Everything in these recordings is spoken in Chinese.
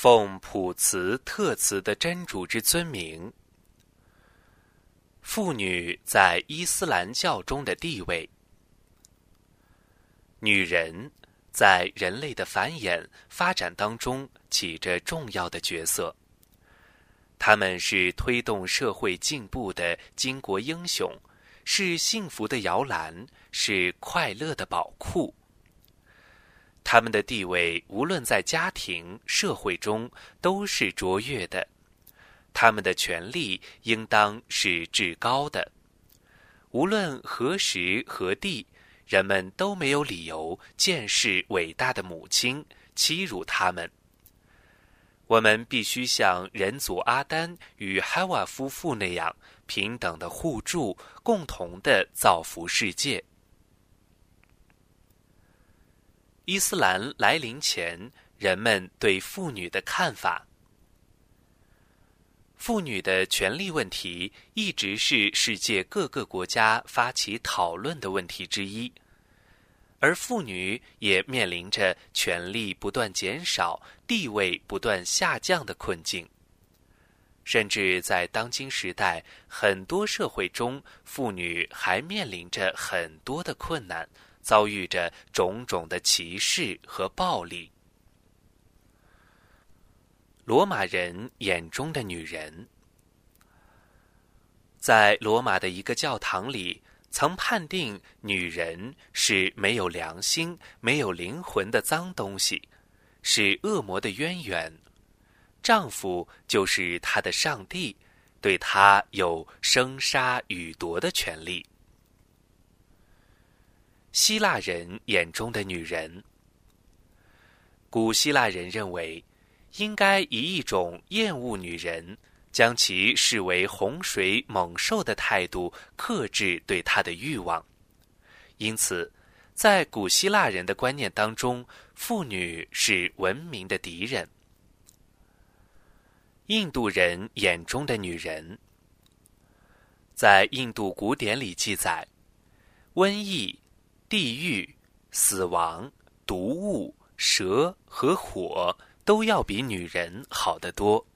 奉普慈特慈的真主之尊名，妇女在伊斯兰教中的地位。女人在人类的繁衍发展当中起着重要的角色。她们是推动社会进步的巾帼英雄，是幸福的摇篮，是快乐的宝库。他们的地位无论在家庭、社会中都是卓越的，他们的权利应当是至高的。无论何时何地。人们都没有理由见识伟大的母亲，欺辱他们。我们必须像人祖阿丹与哈瓦夫妇那样平等的互助，共同的造福世界。伊斯兰来临前，人们对妇女的看法。妇女的权利问题一直是世界各个国家发起讨论的问题之一，而妇女也面临着权力不断减少、地位不断下降的困境。甚至在当今时代，很多社会中，妇女还面临着很多的困难，遭遇着种种的歧视和暴力。罗马人眼中的女人，在罗马的一个教堂里，曾判定女人是没有良心、没有灵魂的脏东西，是恶魔的渊源。丈夫就是她的上帝，对她有生杀予夺的权利。希腊人眼中的女人，古希腊人认为。应该以一种厌恶女人、将其视为洪水猛兽的态度克制对她的欲望。因此，在古希腊人的观念当中，妇女是文明的敌人。印度人眼中的女人，在印度古典里记载，瘟疫、地狱、死亡、毒物、蛇和火。都要比女人好得多。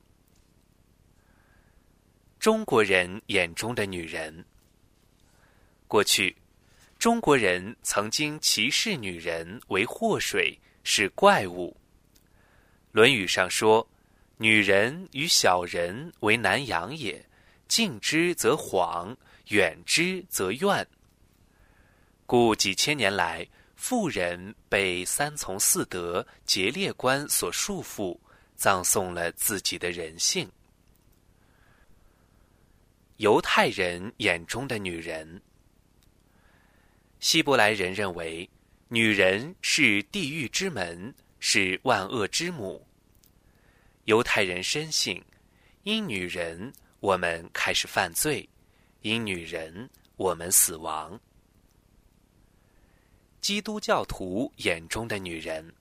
中国人眼中的女人，过去中国人曾经歧视女人为祸水，是怪物。《论语》上说：“女人与小人为难养也，近之则惶，远之则怨。”故几千年来。妇人被三从四德、节烈观所束缚，葬送了自己的人性。犹太人眼中的女人，希伯来人认为，女人是地狱之门，是万恶之母。犹太人深信，因女人我们开始犯罪，因女人我们死亡。基督教徒眼中的女人，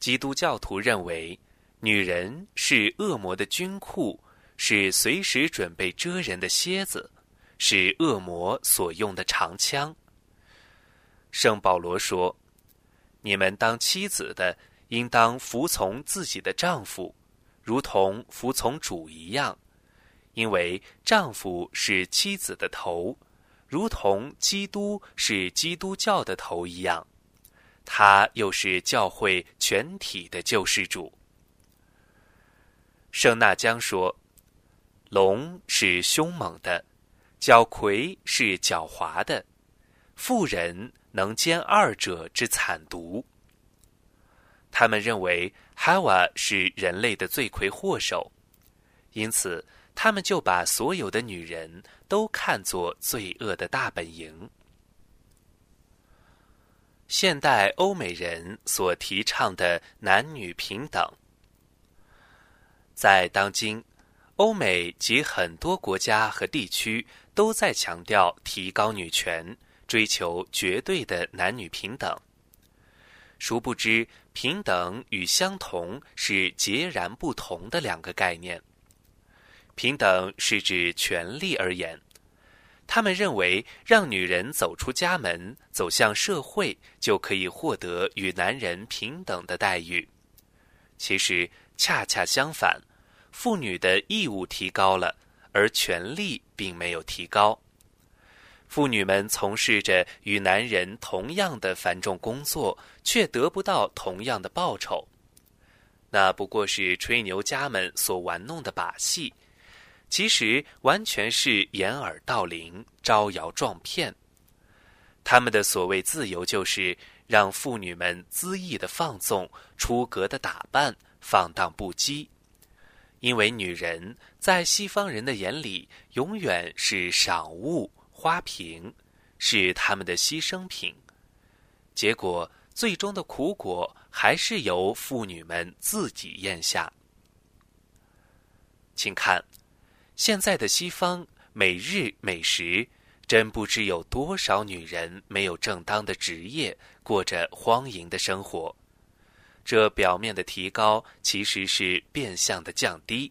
基督教徒认为，女人是恶魔的军库，是随时准备蛰人的蝎子，是恶魔所用的长枪。圣保罗说：“你们当妻子的，应当服从自己的丈夫，如同服从主一样，因为丈夫是妻子的头。”如同基督是基督教的头一样，他又是教会全体的救世主。圣纳江说：“龙是凶猛的，角魁是狡猾的，妇人能兼二者之惨毒。”他们认为哈瓦是人类的罪魁祸首，因此。他们就把所有的女人都看作罪恶的大本营。现代欧美人所提倡的男女平等，在当今欧美及很多国家和地区都在强调提高女权，追求绝对的男女平等。殊不知，平等与相同是截然不同的两个概念。平等是指权利而言，他们认为让女人走出家门，走向社会，就可以获得与男人平等的待遇。其实恰恰相反，妇女的义务提高了，而权利并没有提高。妇女们从事着与男人同样的繁重工作，却得不到同样的报酬。那不过是吹牛家们所玩弄的把戏，其实完全是掩耳盗铃、招摇撞骗。他们的所谓自由，就是让妇女们恣意的放纵、出格的打扮、放荡不羁。因为女人在西方人的眼里，永远是赏物。花瓶是他们的牺牲品，结果最终的苦果还是由妇女们自己咽下。请看，现在的西方每日每时，真不知有多少女人没有正当的职业，过着荒淫的生活。这表面的提高，其实是变相的降低。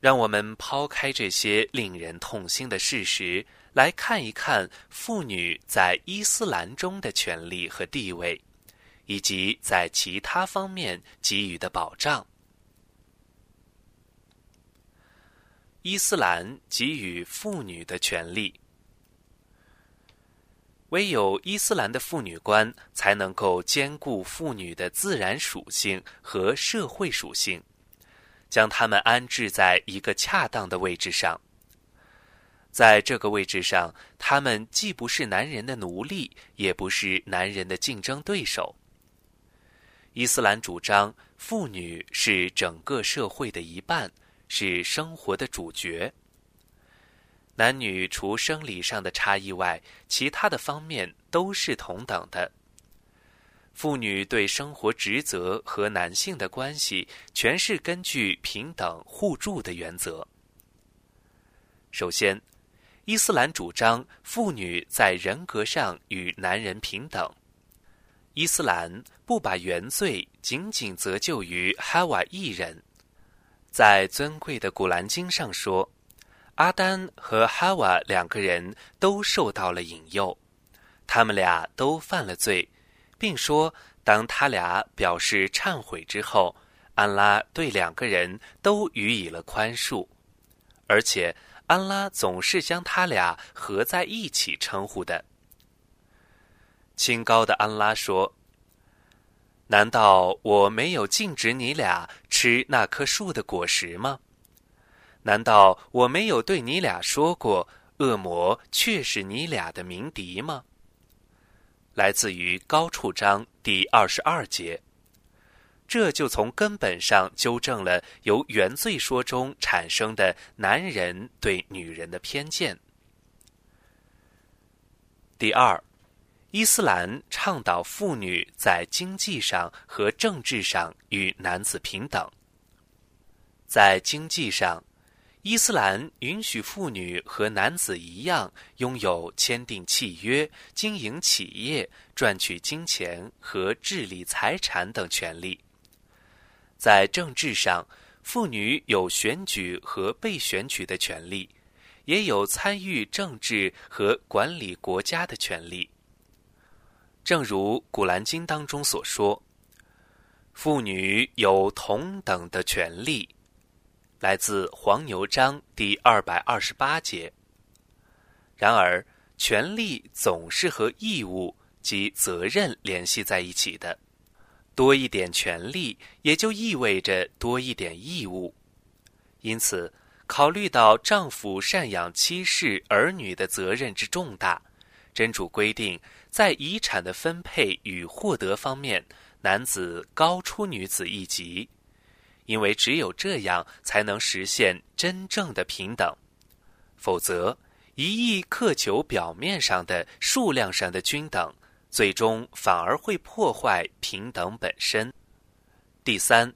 让我们抛开这些令人痛心的事实，来看一看妇女在伊斯兰中的权利和地位，以及在其他方面给予的保障。伊斯兰给予妇女的权利，唯有伊斯兰的妇女观才能够兼顾妇女的自然属性和社会属性。将他们安置在一个恰当的位置上，在这个位置上，他们既不是男人的奴隶，也不是男人的竞争对手。伊斯兰主张，妇女是整个社会的一半，是生活的主角。男女除生理上的差异外，其他的方面都是同等的。妇女对生活职责和男性的关系，全是根据平等互助的原则。首先，伊斯兰主张妇女在人格上与男人平等。伊斯兰不把原罪仅仅责就于哈瓦一人，在尊贵的古兰经上说，阿丹和哈瓦两个人都受到了引诱，他们俩都犯了罪。并说，当他俩表示忏悔之后，安拉对两个人都予以了宽恕，而且安拉总是将他俩合在一起称呼的。清高的安拉说：“难道我没有禁止你俩吃那棵树的果实吗？难道我没有对你俩说过，恶魔却是你俩的鸣笛吗？”来自于高处章第二十二节，这就从根本上纠正了由原罪说中产生的男人对女人的偏见。第二，伊斯兰倡导妇女在经济上和政治上与男子平等。在经济上。伊斯兰允许妇女和男子一样拥有签订契约、经营企业、赚取金钱和治理财产等权利。在政治上，妇女有选举和被选举的权利，也有参与政治和管理国家的权利。正如《古兰经》当中所说：“妇女有同等的权利。”来自黄牛章第二百二十八节。然而，权利总是和义务及责任联系在一起的，多一点权利也就意味着多一点义务。因此，考虑到丈夫赡养妻室儿女的责任之重大，真主规定，在遗产的分配与获得方面，男子高出女子一级。因为只有这样，才能实现真正的平等，否则一意苛求表面上的数量上的均等，最终反而会破坏平等本身。第三，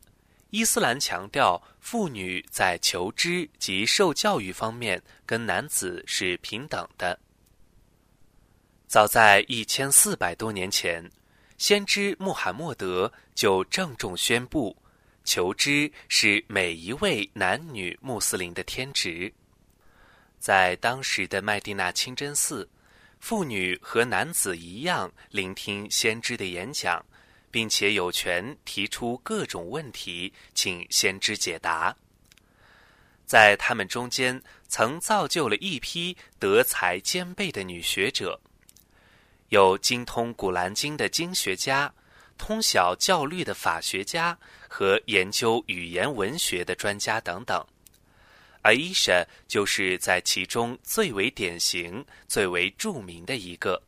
伊斯兰强调妇女在求知及受教育方面跟男子是平等的。早在一千四百多年前，先知穆罕默德就郑重宣布。求知是每一位男女穆斯林的天职。在当时的麦地那清真寺，妇女和男子一样聆听先知的演讲，并且有权提出各种问题，请先知解答。在他们中间，曾造就了一批德才兼备的女学者，有精通《古兰经》的经学家，通晓教律的法学家和研究语言文学的专家等等。而伊莎就是在其中最为典型、最为著名的一个，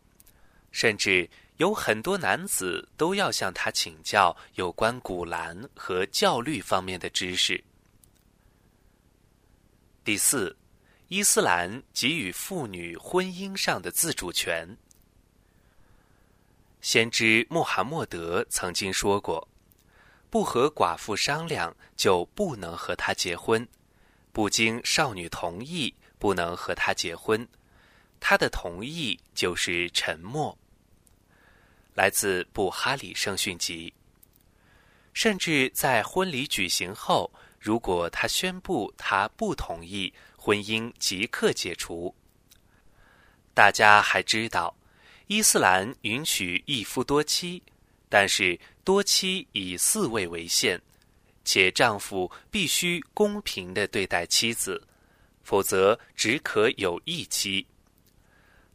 甚至有很多男子都要向他请教有关古兰和教律方面的知识。第四，伊斯兰给予妇女婚姻上的自主权。先知穆罕默德曾经说过：“不和寡妇商量，就不能和她结婚。”不经少女同意，不能和她结婚。他的同意就是沉默。来自布哈里圣训集。甚至在婚礼举行后，如果他宣布他不同意，婚姻即刻解除。大家还知道，伊斯兰允许一夫多妻，但是多妻以四位为限。且丈夫必须公平的对待妻子，否则只可有一妻。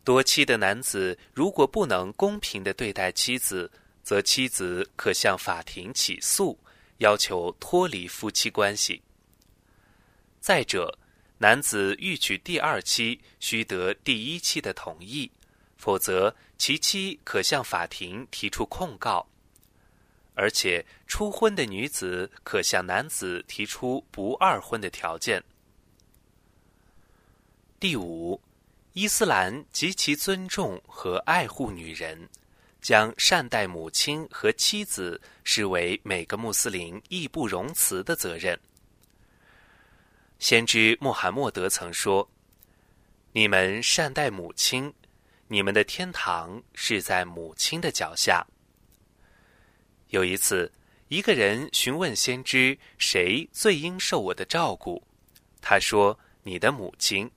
多妻的男子如果不能公平的对待妻子，则妻子可向法庭起诉，要求脱离夫妻关系。再者，男子欲娶第二妻，须得第一妻的同意，否则其妻可向法庭提出控告。而且，初婚的女子可向男子提出不二婚的条件。第五，伊斯兰极其尊重和爱护女人，将善待母亲和妻子视为每个穆斯林义不容辞的责任。先知穆罕默德曾说：“你们善待母亲，你们的天堂是在母亲的脚下。”有一次，一个人询问先知：“谁最应受我的照顾？”他说：“你的母亲。”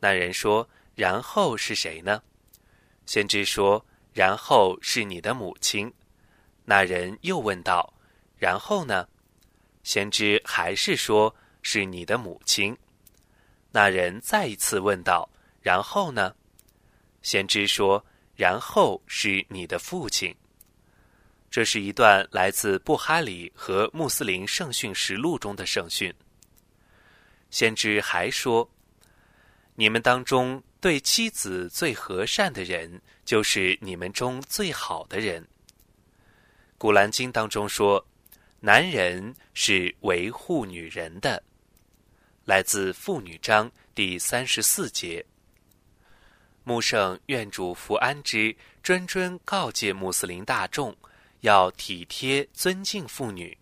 那人说：“然后是谁呢？”先知说：“然后是你的母亲。”那人又问道：“然后呢？”先知还是说：“是你的母亲。”那人再一次问道：“然后呢？”先知说：“然后是你的父亲。”这是一段来自布哈里和穆斯林圣训实录中的圣训。先知还说：“你们当中对妻子最和善的人，就是你们中最好的人。”古兰经当中说：“男人是维护女人的。”来自妇女章第三十四节。穆圣愿主福安之，谆谆告诫穆斯林大众。要体贴尊敬妇女，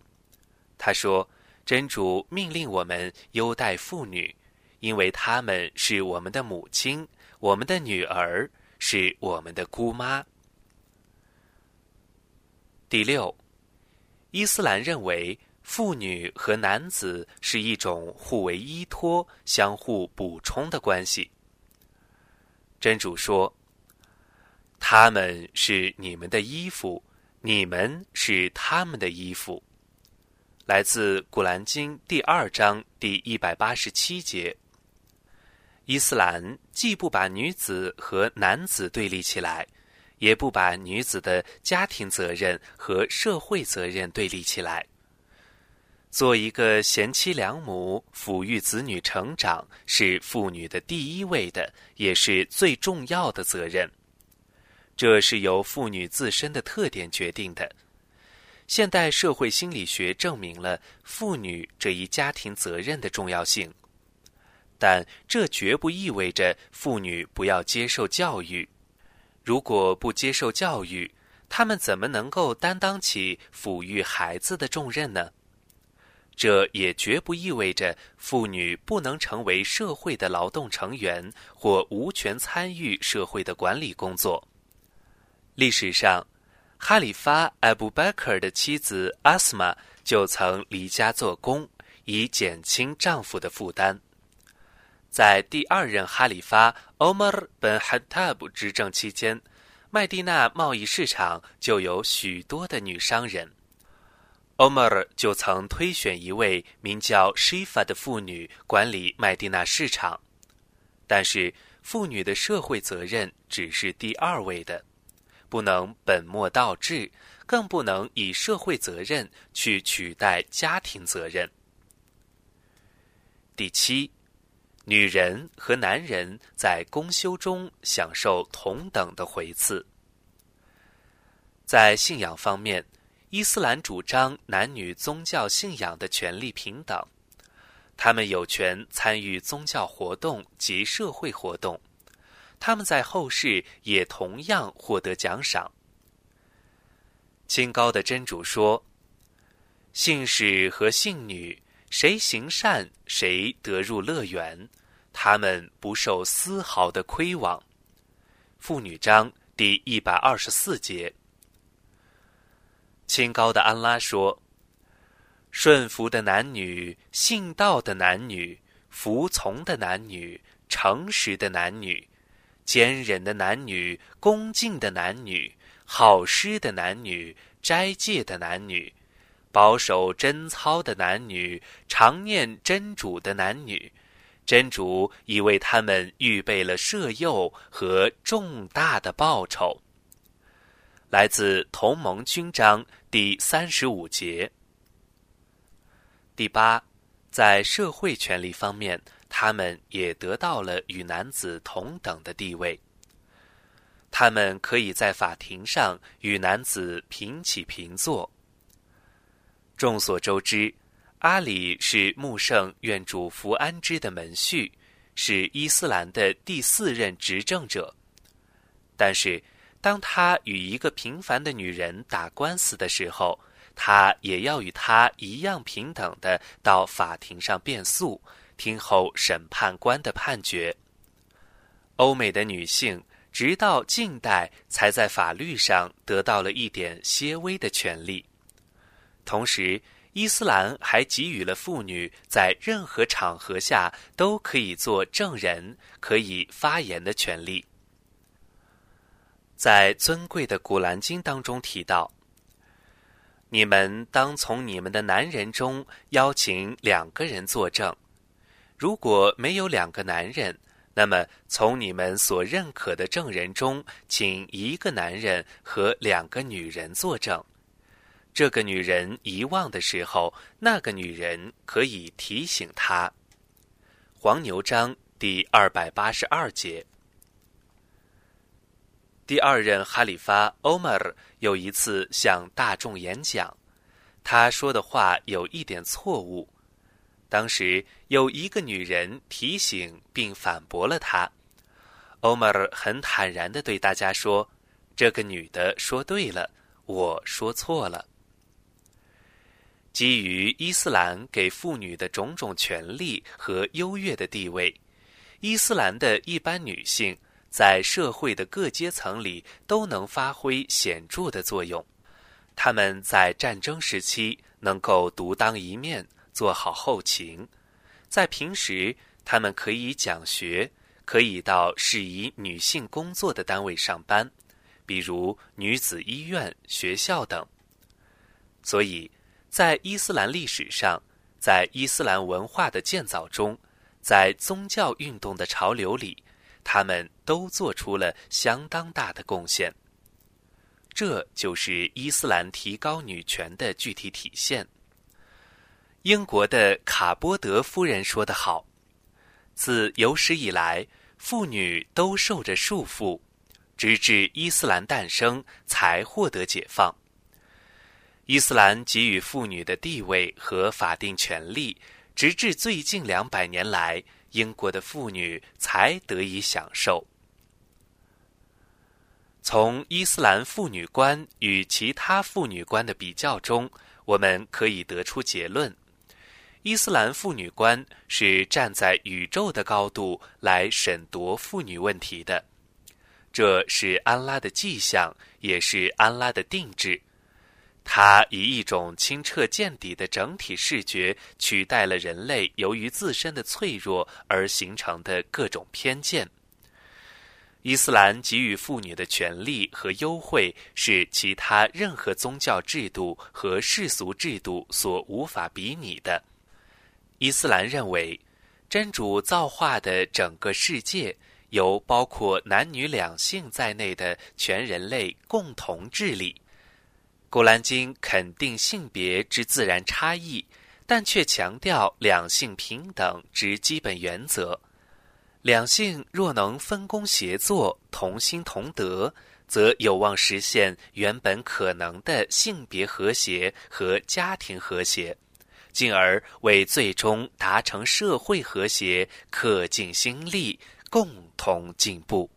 他说：“真主命令我们优待妇女，因为她们是我们的母亲，我们的女儿，是我们的姑妈。”第六，伊斯兰认为妇女和男子是一种互为依托、相互补充的关系。真主说：“他们是你们的衣服。”你们是他们的衣服，来自《古兰经》第二章第一百八十七节。伊斯兰既不把女子和男子对立起来，也不把女子的家庭责任和社会责任对立起来。做一个贤妻良母，抚育子女成长，是妇女的第一位的，也是最重要的责任。这是由妇女自身的特点决定的。现代社会心理学证明了妇女这一家庭责任的重要性，但这绝不意味着妇女不要接受教育。如果不接受教育，她们怎么能够担当起抚育孩子的重任呢？这也绝不意味着妇女不能成为社会的劳动成员或无权参与社会的管理工作。历史上，哈里发艾布贝克尔的妻子阿斯玛就曾离家做工，以减轻丈夫的负担。在第二任哈里发欧马尔本哈塔布执政期间，麦地那贸易市场就有许多的女商人。欧麦尔就曾推选一位名叫 Shifa 的妇女管理麦地那市场，但是妇女的社会责任只是第二位的，不能本末倒置，更不能以社会责任去取代家庭责任。第七，女人和男人在公休中享受同等的回赐。在信仰方面。伊斯兰主张男女宗教信仰的权利平等，他们有权参与宗教活动及社会活动，他们在后世也同样获得奖赏。清高的真主说：“信使和信女，谁行善，谁得入乐园，他们不受丝毫的亏枉。”妇女章第一百二十四节。清高的安拉说：“顺服的男女，信道的男女，服从的男女，诚实的男女，坚忍的男女，恭敬的男女，好施的男女，斋戒的男女，保守贞操的男女，常念真主的男女，真主已为他们预备了赦宥和重大的报酬。”来自同盟军章第三十五节。第八，在社会权利方面，他们也得到了与男子同等的地位。他们可以在法庭上与男子平起平坐。众所周知，阿里是穆圣愿主福安之的门婿，是伊斯兰的第四任执政者。但是。当他与一个平凡的女人打官司的时候，他也要与她一样平等的到法庭上辩诉，听候审判官的判决。欧美的女性直到近代才在法律上得到了一点些微的权利，同时，伊斯兰还给予了妇女在任何场合下都可以做证人、可以发言的权利。在尊贵的古兰经当中提到：“你们当从你们的男人中邀请两个人作证。如果没有两个男人，那么从你们所认可的证人中，请一个男人和两个女人作证。这个女人遗忘的时候，那个女人可以提醒她。”黄牛章第二百八十二节。第二任哈里发欧麦尔有一次向大众演讲，他说的话有一点错误。当时有一个女人提醒并反驳了他，欧麦尔很坦然地对大家说：“这个女的说对了，我说错了。”基于伊斯兰给妇女的种种权利和优越的地位，伊斯兰的一般女性。在社会的各阶层里都能发挥显著的作用。他们在战争时期能够独当一面，做好后勤；在平时，他们可以讲学，可以到适宜女性工作的单位上班，比如女子医院、学校等。所以，在伊斯兰历史上，在伊斯兰文化的建造中，在宗教运动的潮流里。他们都做出了相当大的贡献，这就是伊斯兰提高女权的具体体现。英国的卡波德夫人说得好：“自有史以来，妇女都受着束缚，直至伊斯兰诞生才获得解放。伊斯兰给予妇女的地位和法定权利，直至最近两百年来。”英国的妇女才得以享受。从伊斯兰妇女观与其他妇女观的比较中，我们可以得出结论：伊斯兰妇女观是站在宇宙的高度来审夺妇女问题的。这是安拉的迹象，也是安拉的定制。它以一种清澈见底的整体视觉取代了人类由于自身的脆弱而形成的各种偏见。伊斯兰给予妇女的权利和优惠是其他任何宗教制度和世俗制度所无法比拟的。伊斯兰认为，真主造化的整个世界由包括男女两性在内的全人类共同治理。古兰经肯定性别之自然差异，但却强调两性平等之基本原则。两性若能分工协作、同心同德，则有望实现原本可能的性别和谐和家庭和谐，进而为最终达成社会和谐恪尽心力，共同进步。